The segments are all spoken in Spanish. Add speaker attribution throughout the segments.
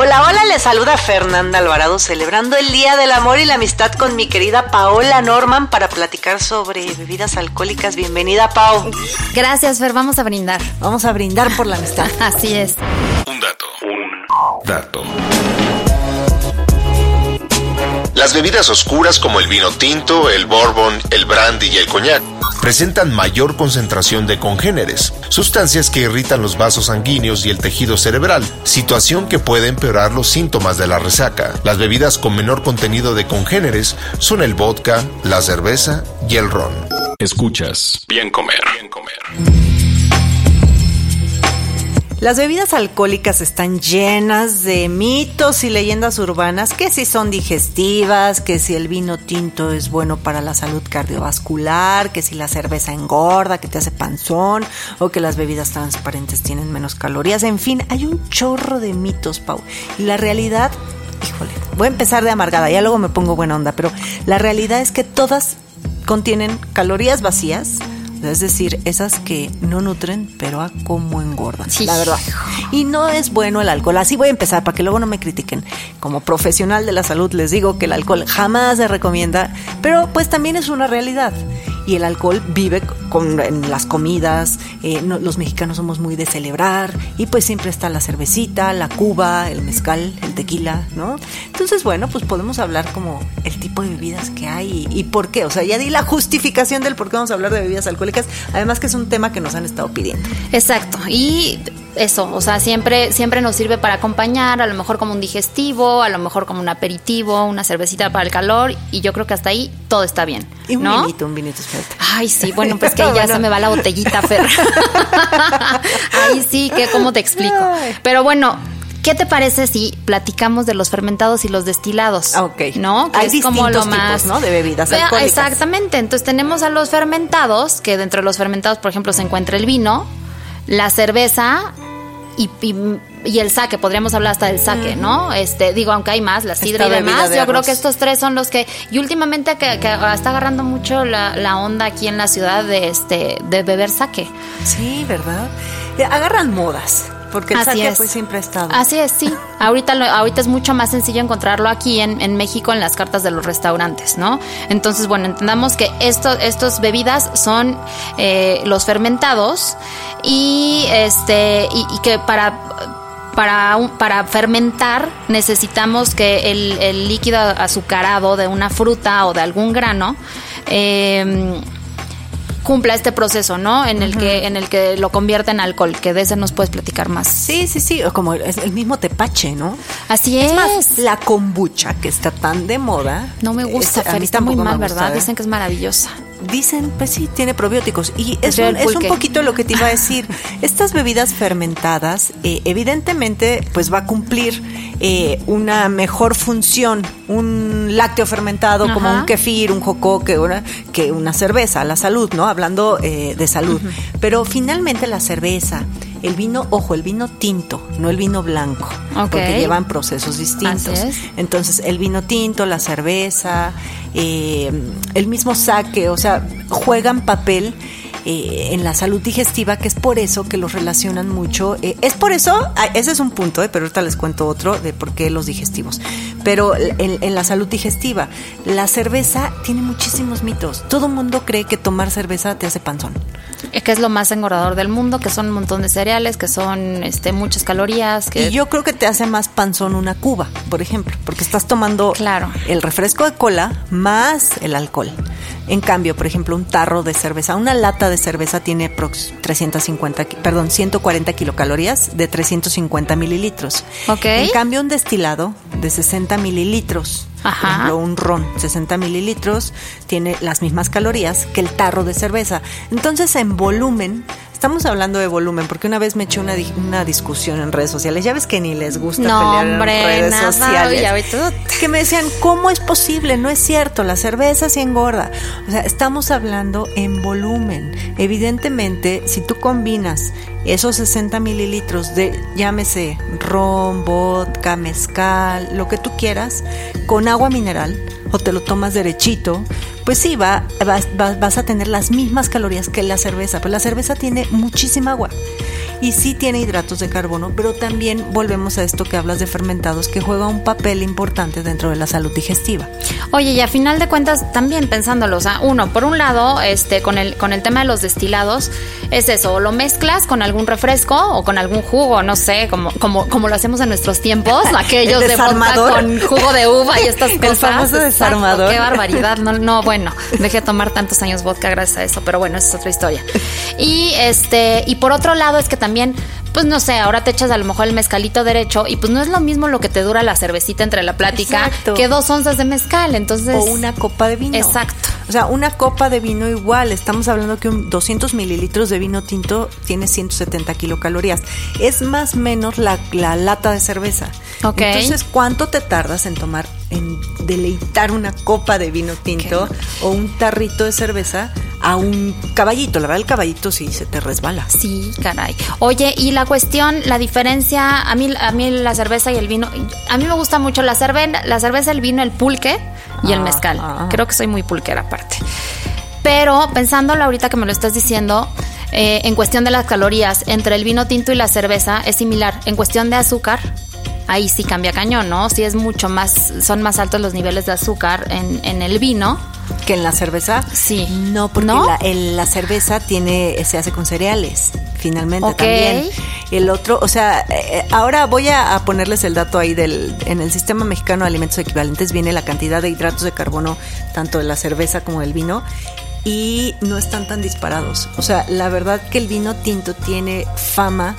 Speaker 1: Hola, hola, les saluda Fernanda Alvarado celebrando el Día del Amor y la Amistad con mi querida Paola Norman para platicar sobre bebidas alcohólicas. Bienvenida, Pau.
Speaker 2: Gracias, Fer. Vamos a brindar.
Speaker 1: Vamos a brindar por la amistad.
Speaker 2: Así es.
Speaker 3: Un dato. Un dato.
Speaker 4: Las bebidas oscuras como el vino tinto, el bourbon, el brandy y el coñac presentan mayor concentración de congéneres, sustancias que irritan los vasos sanguíneos y el tejido cerebral, situación que puede empeorar los síntomas de la resaca. Las bebidas con menor contenido de congéneres son el vodka, la cerveza y el ron.
Speaker 3: Escuchas Bien Comer. Bien Comer.
Speaker 1: Las bebidas alcohólicas están llenas de mitos y leyendas urbanas que si son digestivas, que si el vino tinto es bueno para la salud cardiovascular, que si la cerveza engorda, que te hace panzón, o que las bebidas transparentes tienen menos calorías. En fin, hay un chorro de mitos, Pau. Y la realidad, híjole, voy a empezar de amargada, ya luego me pongo buena onda, pero la realidad es que todas contienen calorías vacías es decir, esas que no nutren, pero a cómo engordan,
Speaker 2: Sí.
Speaker 1: la verdad. Y no es bueno el alcohol. Así voy a empezar para que luego no me critiquen. Como profesional de la salud les digo que el alcohol jamás se recomienda, pero pues también es una realidad. Y el alcohol vive con, en las comidas. eh, los mexicanos somos muy de celebrar y pues siempre está la cervecita, la cuba, el mezcal, el tequila, ¿no? Entonces, bueno, pues podemos hablar como el tipo de bebidas que hay y, y por qué. O sea, ya di la justificación del por qué vamos a hablar de bebidas alcohólicas. Además que es un tema que nos han estado pidiendo.
Speaker 2: Exacto. Y eso, o sea, siempre, siempre nos sirve para acompañar, a lo mejor como un digestivo, a lo mejor como un aperitivo, una cervecita para el calor, y yo creo que hasta ahí todo está bien.
Speaker 1: Y un
Speaker 2: ¿no?
Speaker 1: vinito, un vinito, espérate.
Speaker 2: Ay, sí, bueno, pues que ya
Speaker 1: Bueno.
Speaker 2: se me va la botellita, Fer. Ay, sí, que cómo te explico. Pero bueno, ¿qué te parece si platicamos de los fermentados y los destilados?
Speaker 1: Ah, ok.
Speaker 2: ¿No? Que
Speaker 1: Hay
Speaker 2: es como lo
Speaker 1: distintos
Speaker 2: más
Speaker 1: tipos, ¿no? de bebidas
Speaker 2: Vea,
Speaker 1: alcohólicas.
Speaker 2: Exactamente. Entonces tenemos a los fermentados, que dentro de los fermentados, por ejemplo, se encuentra el vino, la cerveza y, y- y el saque, podríamos hablar hasta del saque, ¿no? Este, digo, aunque hay más, la sidra
Speaker 1: Esta
Speaker 2: y demás,
Speaker 1: de
Speaker 2: yo creo que estos tres son los que, y últimamente que, que está agarrando mucho la, la onda aquí en la ciudad de este, de beber saque.
Speaker 1: Sí, ¿verdad? Eh, agarran modas. Porque el
Speaker 2: Así
Speaker 1: saque
Speaker 2: es.
Speaker 1: pues siempre ha estado.
Speaker 2: Así es, sí. Ahorita, lo- ahorita es mucho más sencillo encontrarlo aquí en, en México en las cartas de los restaurantes, ¿no? Entonces, bueno, entendamos que esto, estos bebidas son eh, los fermentados y este y, y que para para, un- para fermentar necesitamos que el, el líquido azucarado de una fruta o de algún grano eh, cumpla este proceso, ¿no? En el que en el que lo convierte en alcohol, que de ese nos puedes platicar más.
Speaker 1: Sí, sí, sí. o Como el, el mismo tepache, ¿no?
Speaker 2: Así es.
Speaker 1: Es más, la kombucha que está tan de moda.
Speaker 2: no me gusta,
Speaker 1: este, a
Speaker 2: Fer,
Speaker 1: mí
Speaker 2: está muy mal,
Speaker 1: gusta,
Speaker 2: ¿verdad?
Speaker 1: ¿eh?
Speaker 2: Dicen que es maravillosa.
Speaker 1: Dicen, pues sí, tiene probióticos. Y es, un, es un poquito lo que te iba a decir. Estas bebidas fermentadas, eh, evidentemente, pues va a cumplir eh, una mejor función. Un lácteo fermentado como un kefir, un jocoque, una, que una cerveza, la salud, ¿no? Hablando eh, de salud. Pero finalmente la cerveza, el vino, ojo, el vino tinto, no el vino blanco. Porque llevan procesos distintos. Entonces, el vino tinto, la cerveza, eh, el mismo saque, o sea, juegan papel eh, en la salud digestiva, que es por eso que los relacionan mucho. eh, es por eso, ese es un punto, eh, pero ahorita les cuento otro de por qué los digestivos. Pero en, en la salud digestiva, la cerveza tiene muchísimos mitos. Todo el mundo cree que tomar cerveza te hace panzón.
Speaker 2: Que es lo más engordador del mundo, que son un montón de cereales, que son este muchas calorías, que
Speaker 1: Y yo creo que te hace más panzón una cuba, por ejemplo, porque estás tomando
Speaker 2: Claro.
Speaker 1: el refresco de cola más el alcohol. En cambio, por ejemplo, un tarro de cerveza, una lata de cerveza tiene 350, perdón, 140 kilocalorías de 350 mililitros.
Speaker 2: Ok.
Speaker 1: En cambio, un destilado de 60 mililitros, por ejemplo, un ron, 60 mililitros, tiene las mismas calorías que el tarro de cerveza. Entonces, en volumen, estamos hablando de volumen, porque una vez me eché una, di- una discusión en redes sociales. Ya ves que ni les gusta
Speaker 2: No,
Speaker 1: pelear
Speaker 2: hombre,
Speaker 1: en redes
Speaker 2: nada,
Speaker 1: sociales.
Speaker 2: y ahorita-
Speaker 1: Que me decían, ¿cómo es posible? No es cierto, la cerveza sí engorda. O sea, estamos hablando en volumen. Evidentemente, si tú combinas esos 60 mililitros de, llámese, ron, vodka, mezcal, lo que tú quieras, con agua mineral, o te lo tomas derechito, pues sí, va, vas, vas- vas a tener las mismas calorías que la cerveza. Pero la cerveza tiene muchísima agua y sí tiene hidratos de carbono, pero también volvemos a esto que hablas de fermentados, que juega un papel importante dentro de la salud digestiva.
Speaker 2: Oye, y a final de cuentas, también pensándolo, o sea, uno, por un lado, este, con el, con el tema de los destilados, es eso, o lo mezclas con algún refresco o con algún jugo, no sé, como, como, como lo hacemos en nuestros tiempos, aquellos
Speaker 1: El
Speaker 2: de vodka con jugo de uva y estas
Speaker 1: El
Speaker 2: cosas.
Speaker 1: famoso
Speaker 2: Exacto,
Speaker 1: desarmador.
Speaker 2: Qué barbaridad. No, no, bueno, dejé de tomar tantos años vodka gracias a eso, pero bueno, esa es otra historia. Y este, y por otro lado es que también pues no sé, ahora te echas a lo mejor el mezcalito derecho y pues no es lo mismo lo que te dura la cervecita entre la plática
Speaker 1: Exacto.
Speaker 2: que dos onzas de mezcal, entonces...
Speaker 1: O una copa de vino.
Speaker 2: Exacto.
Speaker 1: O sea, una copa de vino igual. Estamos hablando que un 200 mililitros de vino tinto tiene 170 kilocalorías. Es más o menos la, la lata de cerveza.
Speaker 2: Ok.
Speaker 1: Entonces, ¿cuánto te tardas en tomar, en deleitar una copa de vino tinto o un tarrito de cerveza a un caballito? La verdad, el caballito sí se te resbala.
Speaker 2: Sí, caray. Oye, y la cuestión, la diferencia, a mí, a mí la cerveza y el vino, a mí me gusta mucho la cerveza, la cerveza, el vino, el pulque y el
Speaker 1: Ah,
Speaker 2: mezcal.
Speaker 1: ah.
Speaker 2: Creo que soy muy pulquera aparte. Pero pensándolo ahorita que me lo estás diciendo, eh, en cuestión de las calorías, entre el vino tinto y la cerveza es similar. En cuestión de azúcar, ahí sí cambia cañón, ¿no? Sí es mucho más, son más altos los niveles de azúcar en, en el vino.
Speaker 1: ¿Que en la cerveza?
Speaker 2: Sí.
Speaker 1: No, porque
Speaker 2: ¿No?
Speaker 1: La, el- la cerveza tiene, se hace con cereales, finalmente también. El otro, o sea, eh, ahora voy a, a ponerles el dato ahí del, en el sistema mexicano de alimentos equivalentes viene la cantidad de hidratos de carbono, tanto de la cerveza como del vino, y no están tan disparados. O sea, la verdad que el vino tinto tiene fama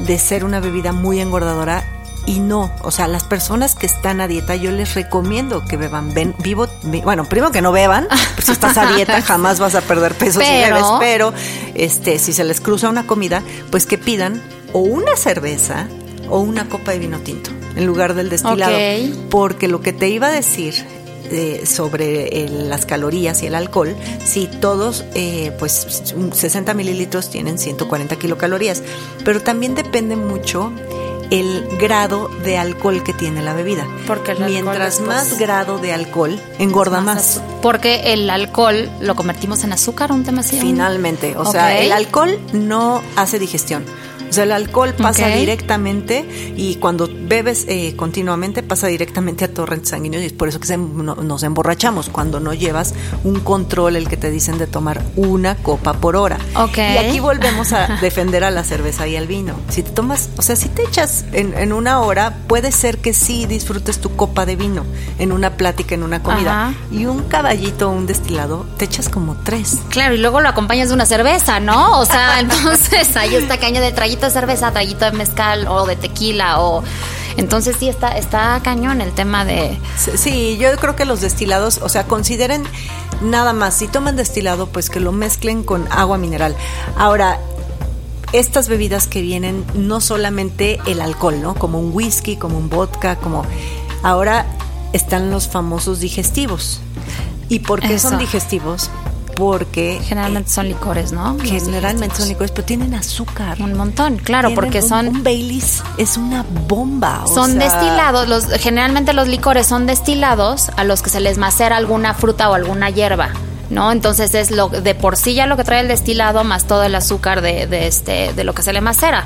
Speaker 1: de ser una bebida muy engordadora y no, o sea, las personas que están a dieta, yo les recomiendo que beban ven, vivo, vi- bueno, primero que no beban, pues si estás a dieta jamás vas a perder peso si
Speaker 2: Pero-
Speaker 1: bebes, pero este, si se les cruza una comida, pues que pidan o una cerveza o una copa de vino tinto en lugar del destilado,
Speaker 2: Ok.
Speaker 1: porque lo que te iba a decir eh, sobre el- las calorías y el alcohol, si todos, eh, pues 60 mililitros tienen 140 kilocalorías, pero también depende mucho el grado de alcohol que tiene la bebida.
Speaker 2: Porque el alcohol
Speaker 1: Mientras
Speaker 2: es, pues,
Speaker 1: más grado de alcohol, engorda más.
Speaker 2: Porque el alcohol lo convertimos en azúcar, un tema así.
Speaker 1: Finalmente, o sea, el alcohol no hace digestión. O sea, el alcohol pasa
Speaker 2: Ok.
Speaker 1: directamente y cuando bebes eh, continuamente pasa directamente a torrentes sanguíneos y es por eso que se- no- nos emborrachamos cuando no llevas un control el que te dicen de tomar una copa por hora.
Speaker 2: Ok.
Speaker 1: Y aquí volvemos a defender a la cerveza y al vino. Si te tomas, o sea, si te echas en, en una hora, puede ser que sí disfrutes tu copa de vino en una plática, en una comida.
Speaker 2: Ajá.
Speaker 1: Y un caballito o un destilado, te echas como tres.
Speaker 2: Claro, y luego lo acompañas de una cerveza, ¿no? O sea, entonces ahí está caña de traguito de cerveza, traguito de mezcal o de tequila o... Entonces sí está, está cañón el tema de...
Speaker 1: Sí, yo creo que los destilados, o sea, consideren nada más, si toman destilado, pues que lo mezclen con agua mineral. Ahora, estas bebidas que vienen, no solamente el alcohol, ¿no? Como un whisky, como un vodka, como... Ahora están los famosos digestivos. ¿Y por qué
Speaker 2: Eso.
Speaker 1: son digestivos? Porque
Speaker 2: Generalmente son licores, ¿no? Los
Speaker 1: generalmente son licores, pero tienen azúcar.
Speaker 2: Un montón, claro,
Speaker 1: Tienen
Speaker 2: porque
Speaker 1: un-
Speaker 2: son...
Speaker 1: Un Baileys es una bomba. o
Speaker 2: Son
Speaker 1: sea,
Speaker 2: destilados, los, generalmente los licores son destilados a los que se les macera alguna fruta o alguna hierba, ¿no? Entonces es lo de por sí ya lo que trae el destilado más todo el azúcar de, de este de lo que se le macera.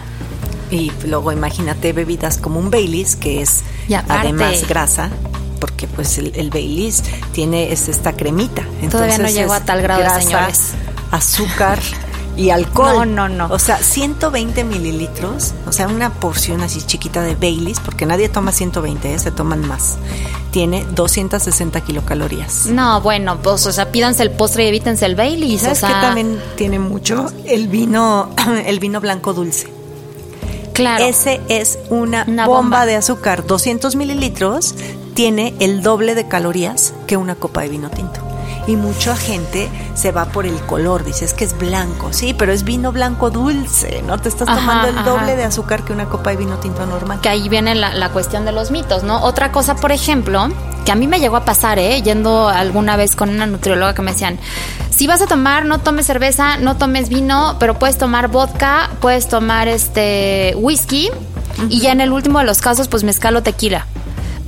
Speaker 1: Y luego imagínate bebidas como un Baileys, que es
Speaker 2: aparte-
Speaker 1: además grasa, porque pues el, el Baileys tiene es esta cremita.
Speaker 2: Todavía no
Speaker 1: es
Speaker 2: a tal grado,
Speaker 1: grasa,
Speaker 2: señores.
Speaker 1: azúcar y alcohol.
Speaker 2: No, no, no.
Speaker 1: O sea, 120 mililitros, o sea, una porción así chiquita de Baileys, porque nadie toma 120, ¿eh? se toman más. Tiene 260 kilocalorías.
Speaker 2: No, bueno, pues, o sea, pídanse el postre y evítense el Bailey.
Speaker 1: ¿Sabes
Speaker 2: o sea,
Speaker 1: qué también tiene mucho? El vino, el vino blanco dulce.
Speaker 2: Claro.
Speaker 1: Ese es una,
Speaker 2: Una
Speaker 1: bomba,
Speaker 2: bomba.
Speaker 1: de azúcar. 200 mililitros tiene el doble de calorías que una copa de vino tinto. Y mucha gente se va por el color, dice, es que es blanco, sí, pero es vino blanco dulce, ¿no? Te estás
Speaker 2: Ajá,
Speaker 1: tomando el
Speaker 2: ajá.
Speaker 1: doble de azúcar que una copa de vino tinto normal.
Speaker 2: que ahí viene la, la cuestión de los mitos, ¿no? Otra cosa, por ejemplo, que a mí me llegó a pasar, ¿eh? Yendo alguna vez con una nutrióloga que me decían, si vas a tomar, no tomes cerveza, no tomes vino, pero puedes tomar vodka, puedes tomar este whisky y ya en el último de los casos, pues mezcal o tequila.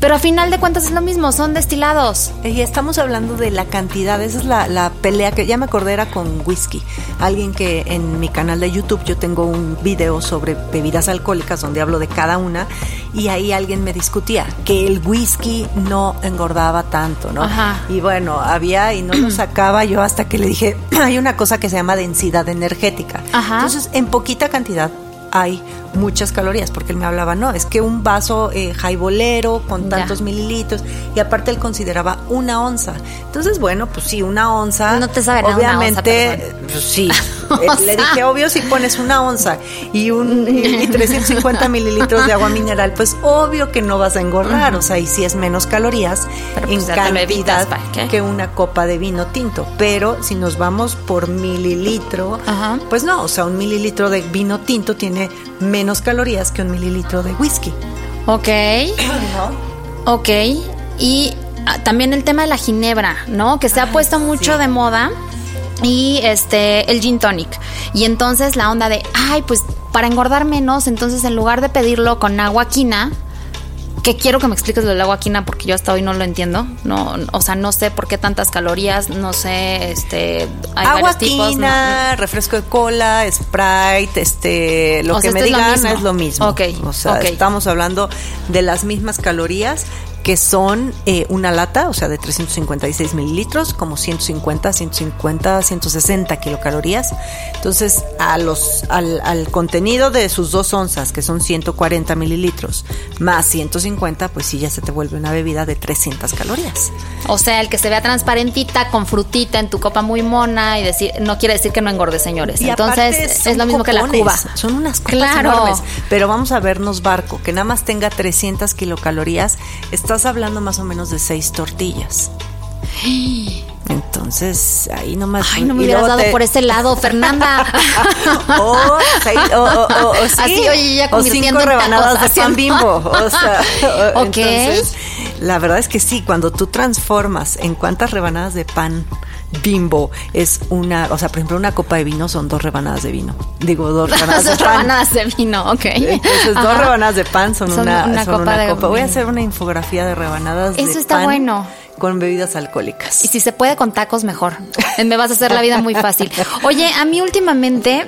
Speaker 2: Pero a final de cuentas es lo mismo, son destilados.
Speaker 1: Y estamos hablando de la cantidad, esa es la, la pelea que ya me acordé era con whisky. Alguien que en mi canal de YouTube yo tengo un video sobre bebidas alcohólicas donde hablo de cada una y ahí alguien me discutía que el whisky no engordaba tanto, ¿no?
Speaker 2: Ajá.
Speaker 1: Y bueno, había y no lo sacaba yo hasta que le dije, hay una cosa que se llama densidad energética.
Speaker 2: Ajá.
Speaker 1: Entonces, en poquita cantidad hay muchas calorías, porque él me hablaba, no, es que un vaso eh, jaibolero con
Speaker 2: Ya.
Speaker 1: tantos mililitros, y aparte él consideraba una onza. Entonces, bueno, pues sí, una onza.
Speaker 2: No te sabe nada una
Speaker 1: Obviamente,
Speaker 2: onza, perdón.
Speaker 1: pues sí. Eh, Le dije, obvio, si pones una onza y, un, y, y 350 mililitros de agua mineral, pues obvio que no vas a engordar, o sea, y si es menos calorías
Speaker 2: Pero,
Speaker 1: en
Speaker 2: pues, evitas,
Speaker 1: cantidad que una copa de vino tinto. Pero si nos vamos por mililitro,
Speaker 2: Ajá.
Speaker 1: pues no, o sea, un mililitro de vino tinto tiene menos calorías que un mililitro de whisky.
Speaker 2: Ok. Ok. Y ah, también el tema de la ginebra, ¿no? Que se ha puesto mucho de moda. Y este, el gin tonic. Y entonces la onda de, ay, pues para engordar menos, entonces en lugar de pedirlo con agua quina, que quiero que me expliques lo del agua quina porque yo hasta hoy no lo entiendo. No, o sea, no sé por qué tantas calorías, no sé, este, hay
Speaker 1: Agua
Speaker 2: varios tipos. no-
Speaker 1: quina, refresco de cola, Sprite, este, lo
Speaker 2: O
Speaker 1: que
Speaker 2: sea,
Speaker 1: me
Speaker 2: esto es lo
Speaker 1: digan
Speaker 2: mismo.
Speaker 1: es lo mismo.
Speaker 2: Ok,
Speaker 1: O sea, estamos hablando de las mismas calorías que son eh, una lata, o sea, de 356 mililitros, como 150, 150, 160 kilocalorías. Entonces, a los, al, al contenido de sus dos onzas, que son 140 mililitros, más 150, pues sí, ya se te vuelve una bebida de 300 calorías.
Speaker 2: O sea, el que se vea transparentita con frutita en tu copa muy mona y decir, no quiere decir que no engorde, señores.
Speaker 1: Y
Speaker 2: Entonces, es lo mismo que la Cuba.
Speaker 1: Son unas copas
Speaker 2: Claro.
Speaker 1: enormes. Pero vamos a vernos barco, que nada más tenga 300 kilocalorías. Estás hablando más o menos de seis tortillas. Entonces, ahí nomás.
Speaker 2: Ay, no me hubieras dado
Speaker 1: te-
Speaker 2: por ese lado, Fernanda.
Speaker 1: o, seis- o- o- o- o sí,
Speaker 2: Así, oye, ya
Speaker 1: o cinco rebanadas de pan bimbo. O sea,
Speaker 2: Ok.
Speaker 1: entonces, la verdad es que sí, cuando tú transformas en cuántas rebanadas de pan bimbo es una, o sea, por ejemplo, una copa de vino son dos rebanadas de vino. Digo, dos rebanadas de
Speaker 2: Dos
Speaker 1: pan.
Speaker 2: rebanadas de vino, ok.
Speaker 1: Entonces, dos rebanadas de pan son,
Speaker 2: Son
Speaker 1: una,
Speaker 2: una
Speaker 1: son
Speaker 2: copa
Speaker 1: una
Speaker 2: de
Speaker 1: copa. Voy a hacer una infografía de rebanadas de
Speaker 2: Eso está
Speaker 1: pan
Speaker 2: bueno.
Speaker 1: con bebidas alcohólicas.
Speaker 2: Y si se puede con tacos, mejor. Me vas a hacer la vida muy fácil. Oye, a mí últimamente,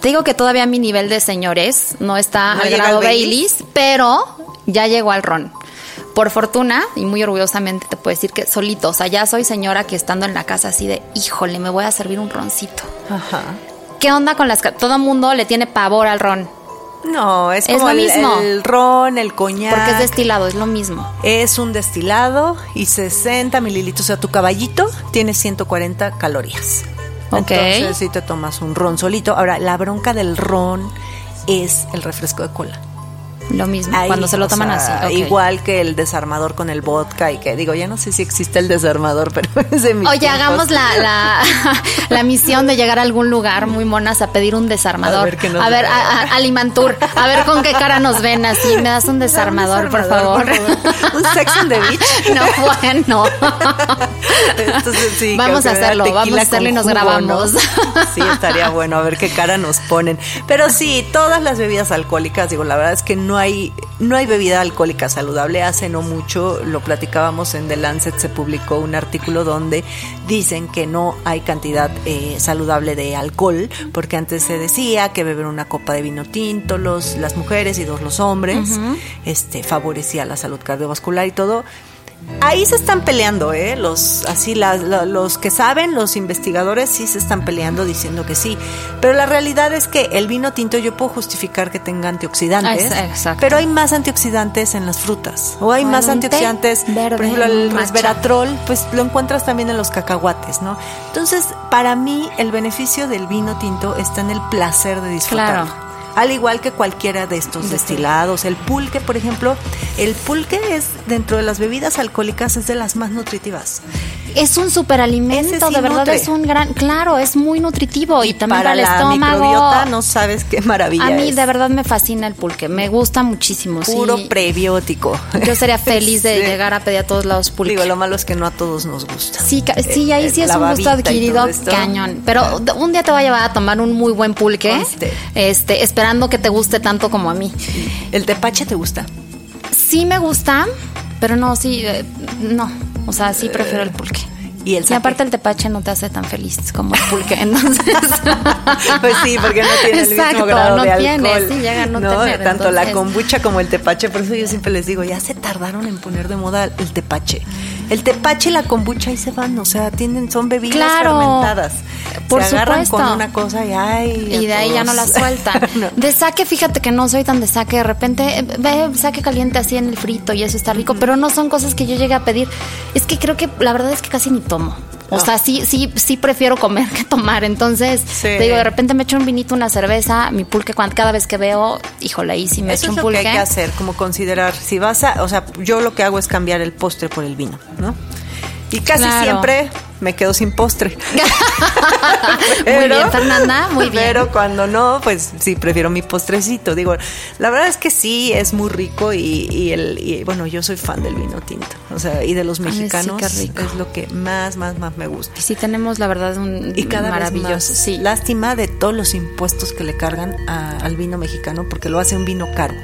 Speaker 2: te digo que todavía mi nivel de señores no está
Speaker 1: ¿No
Speaker 2: al grado?
Speaker 1: Baileys,
Speaker 2: pero ya llegó al ron. Por fortuna, y muy orgullosamente te puedo decir que solito, o sea, ya soy señora que estando en la casa así de, híjole, me voy a servir un roncito.
Speaker 1: Ajá.
Speaker 2: ¿Qué onda con las... Todo mundo le tiene pavor al ron,
Speaker 1: No, es
Speaker 2: Es
Speaker 1: como
Speaker 2: lo
Speaker 1: el,
Speaker 2: mismo.
Speaker 1: el ron, el coñac.
Speaker 2: porque es destilado, es lo mismo.
Speaker 1: Es un destilado y 60 mililitros. O sea, tu caballito tiene 140 calorías.
Speaker 2: Ok.
Speaker 1: Entonces, si te tomas un ron solito. Ahora, la bronca del ron es el refresco de cola.
Speaker 2: Lo mismo,
Speaker 1: Ahí,
Speaker 2: cuando se lo toman
Speaker 1: sea,
Speaker 2: así.
Speaker 1: Igual que el desarmador con el vodka y que digo, ya no sé si existe el desarmador, pero es de
Speaker 2: Oye,
Speaker 1: tiempos.
Speaker 2: hagamos la, la, la misión de llegar a algún lugar muy monas a pedir un desarmador.
Speaker 1: A ver qué nos
Speaker 2: A ver,
Speaker 1: dan.
Speaker 2: a, a- Alimantur, a ver con qué cara nos ven así. Me das un desarmador, por favor.
Speaker 1: Un sex on the beach.
Speaker 2: No, bueno.
Speaker 1: Entonces, sí,
Speaker 2: Vamos a
Speaker 1: que
Speaker 2: hacerlo, vamos a hacerlo y nos
Speaker 1: jugo,
Speaker 2: grabamos.
Speaker 1: ¿no? Sí, estaría bueno, a ver qué cara nos ponen. Pero sí, todas las bebidas alcohólicas, digo, la verdad es que no hay, no hay bebida alcohólica saludable. Hace no mucho, lo platicábamos en The Lancet, se publicó un artículo donde dicen que no hay cantidad eh, saludable de alcohol, porque antes se decía que beber una copa de vino tinto, los, las mujeres y dos los hombres, este, favorecía la salud cardiovascular y todo. Ahí se están peleando, ¿eh? Los, así, los que saben, los investigadores sí se están peleando diciendo que sí. Pero la realidad es que el vino tinto yo puedo justificar que tenga antioxidantes. Exacto. Pero hay más antioxidantes en las frutas. O hay más antioxidantes, por ejemplo, el resveratrol, pues lo encuentras también en los cacahuates, ¿no? Entonces, para mí, el beneficio del vino tinto está en el placer de disfrutarlo. Claro al igual que cualquiera de estos destilados. El pulque, por ejemplo, el pulque es dentro de las bebidas alcohólicas es de las más nutritivas.
Speaker 2: Es un superalimento, de verdad es un gran, claro, es muy nutritivo y, también para, el
Speaker 1: la
Speaker 2: estómago.
Speaker 1: no sabes qué maravilla.
Speaker 2: A mí de verdad me fascina el pulque, me gusta muchísimo.
Speaker 1: Puro prebiótico.
Speaker 2: Yo sería feliz de llegar a pedir a todos lados pulque.
Speaker 1: Digo, lo malo es que no a todos nos gusta.
Speaker 2: Sí, sí, ahí sí es un gusto adquirido cañón. Pero un día te voy a llevar a tomar un muy buen pulque. Este, esperando que te guste tanto como a mí.
Speaker 1: ¿El tepache te gusta?
Speaker 2: Sí me gusta, pero no, sí, eh, no. O sea, sí prefiero el pulque. Y, el aparte el tepache no te hace tan feliz como el pulque, entonces.
Speaker 1: pues sí, porque no tiene el mismo grado
Speaker 2: no
Speaker 1: de
Speaker 2: tiene,
Speaker 1: alcohol.
Speaker 2: Sí, llega a no, tener,
Speaker 1: tanto la kombucha como el tepache, por eso yo siempre les digo, ya se tardaron en poner de moda el tepache. El tepache y la kombucha ahí se van, o sea, tienen, son bebidas fermentadas.
Speaker 2: Por
Speaker 1: se agarran
Speaker 2: supuesto.
Speaker 1: con una cosa y ay,
Speaker 2: Y de ahí ya no la sueltan. De saque, fíjate que no soy tan de saque. De repente eh, ve saque caliente así en el frito y eso está rico, pero no son cosas que yo llegue a pedir. Es que creo que la verdad es que casi ni tomo. O sea, sí, sí, sí prefiero comer que tomar. Entonces, te digo, de repente me echo un vinito, una cerveza, mi pulque, cada vez que veo, híjole, ahí sí me echo un pulque.
Speaker 1: Eso es lo que hay que hacer, como considerar, si vas a, o sea, yo lo que hago es cambiar el postre por el vino, ¿no? Y casi siempre me quedo sin postre.
Speaker 2: muy bien, Fernanda, muy bien.
Speaker 1: Pero cuando no, pues sí, prefiero mi postrecito. Digo, la verdad es que sí, es muy rico y, el, bueno, yo soy fan del vino tinto, o sea, y de los mexicanos es lo que más, más, más me gusta.
Speaker 2: Y sí tenemos, la verdad, un y cada maravilloso. Vez sí.
Speaker 1: Lástima de todos los impuestos que le cargan al vino mexicano porque lo hace un vino caro.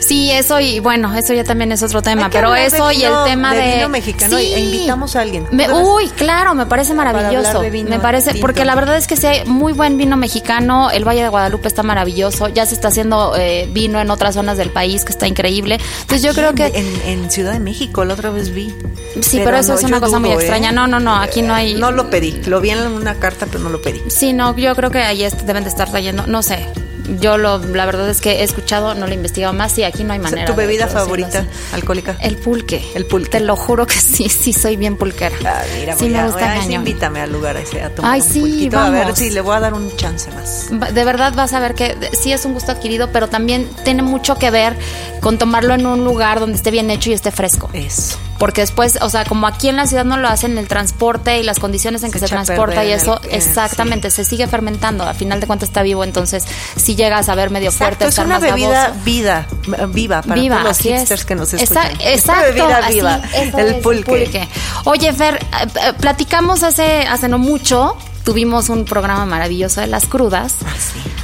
Speaker 2: Sí, eso y bueno, eso ya también es otro tema, pero eso y el tema de,
Speaker 1: vino mexicano e invitamos a alguien.
Speaker 2: uy, claro, me parece maravilloso. me parece porque la verdad es que sí hay muy buen vino mexicano, el Valle de Guadalupe está maravilloso, ya se está haciendo eh, vino en otras zonas del país que está increíble. Entonces yo creo que
Speaker 1: en, Ciudad de México la otra vez vi.
Speaker 2: Sí, pero, eso es una cosa muy extraña. ¿eh? No, no, no, aquí no hay
Speaker 1: No lo pedí, lo vi en una carta, pero no lo pedí.
Speaker 2: Sí, no, yo creo que ahí deben de estar trayendo, no sé, yo lo, la verdad es que he escuchado, no lo he investigado más y aquí no hay manera.
Speaker 1: ¿Tu bebida favorita alcohólica?
Speaker 2: El pulque.
Speaker 1: El pulque.
Speaker 2: Te lo juro que sí, sí soy bien pulquera.
Speaker 1: Ah, mira, sí me gusta invítame al lugar ese a tomar
Speaker 2: Ay, sí,
Speaker 1: A ver si le voy a dar un chance más.
Speaker 2: De verdad vas a ver que sí es un gusto adquirido, pero también tiene mucho que ver con tomarlo en un lugar donde esté bien hecho y esté fresco.
Speaker 1: Eso
Speaker 2: porque después, o sea, como aquí en la ciudad no lo hacen el transporte y las condiciones en que se, transporta y eso, exactamente, se sigue fermentando, a final de cuentas está vivo, entonces si llegas a ver medio fuerte,
Speaker 1: es una bebida vida, viva para todos los hipsters que nos escuchan.
Speaker 2: exacto, bebida viva, el, pulque. Oye, Fer, eh, eh, platicamos hace hace no mucho, tuvimos un programa maravilloso de las crudas.
Speaker 1: Ah, sí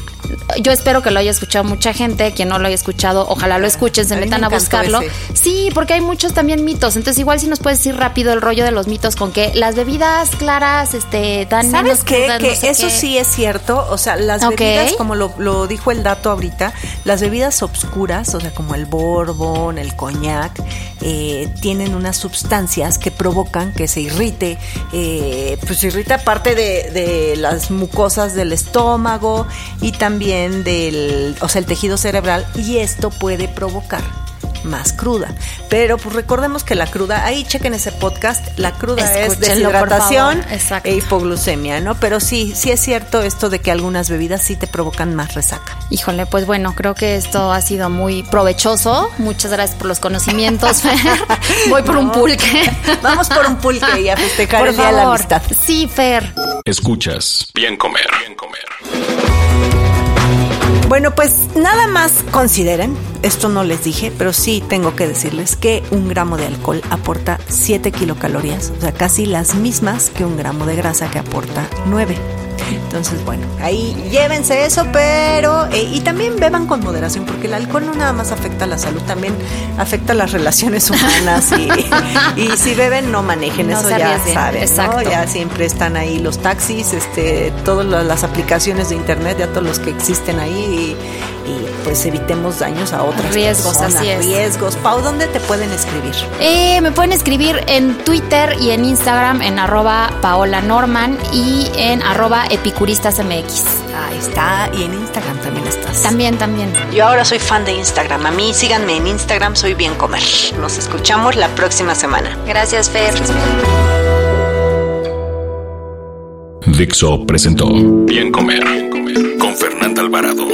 Speaker 2: yo espero que lo haya escuchado mucha gente, quien no lo haya escuchado, ojalá lo escuchen, se metan a buscarlo. Sí, porque hay muchos también mitos, entonces igual si nos puedes decir rápido el rollo de los mitos con que las bebidas claras este dan
Speaker 1: ¿Sabes qué? que eso sí es cierto, o sea, las bebidas como lo, dijo el dato ahorita, las bebidas obscuras, o sea, como el bourbon, el coñac, eh, tienen unas sustancias que provocan que se irrite, eh, pues irrita parte de, de las mucosas del estómago y también del, o sea, el tejido cerebral y esto puede provocar más cruda. Pero pues recordemos que la cruda, ahí chequen ese podcast, la cruda es deshidratación e hipoglucemia, ¿no? Pero sí, sí es cierto esto de que algunas bebidas sí te provocan más resaca.
Speaker 2: Híjole, pues bueno, creo que esto ha sido muy provechoso. Muchas gracias por los conocimientos. Voy por un pulque.
Speaker 1: Vamos por un pulque y a festejar el día de la amistad.
Speaker 2: Sí, Fer.
Speaker 3: Escuchas. Bien comer. Bien comer.
Speaker 1: Bueno, pues nada más consideren, esto no les dije, pero sí tengo que decirles que un gramo de alcohol aporta 7 kilocalorías, o sea, casi las mismas que un gramo de grasa que aporta 9. Entonces, bueno, ahí llévense eso, pero. Eh, y también beban con moderación, porque el alcohol no nada más afecta a la salud, también afecta a las relaciones humanas. y, si beben, no manejen, eso ya saben. ¿no? Ya siempre están ahí los taxis, este, todas las aplicaciones de internet, ya todos los que existen ahí. y pues evitemos daños a otras
Speaker 2: Riesgos,
Speaker 1: personas.
Speaker 2: así es.
Speaker 1: Riesgos. Pau, ¿dónde te pueden escribir?
Speaker 2: Eh, me pueden escribir en Twitter y en Instagram en arroba Paola Norman y en arroba epicuristasmx.
Speaker 1: Ahí está, y en Instagram también estás.
Speaker 2: También, también.
Speaker 1: Yo ahora soy fan de Instagram. A mí síganme en Instagram, soy bien comer. Nos escuchamos la próxima semana.
Speaker 2: Gracias, Fer.
Speaker 3: Dixo presentó Bien Comer con Fernanda Alvarado.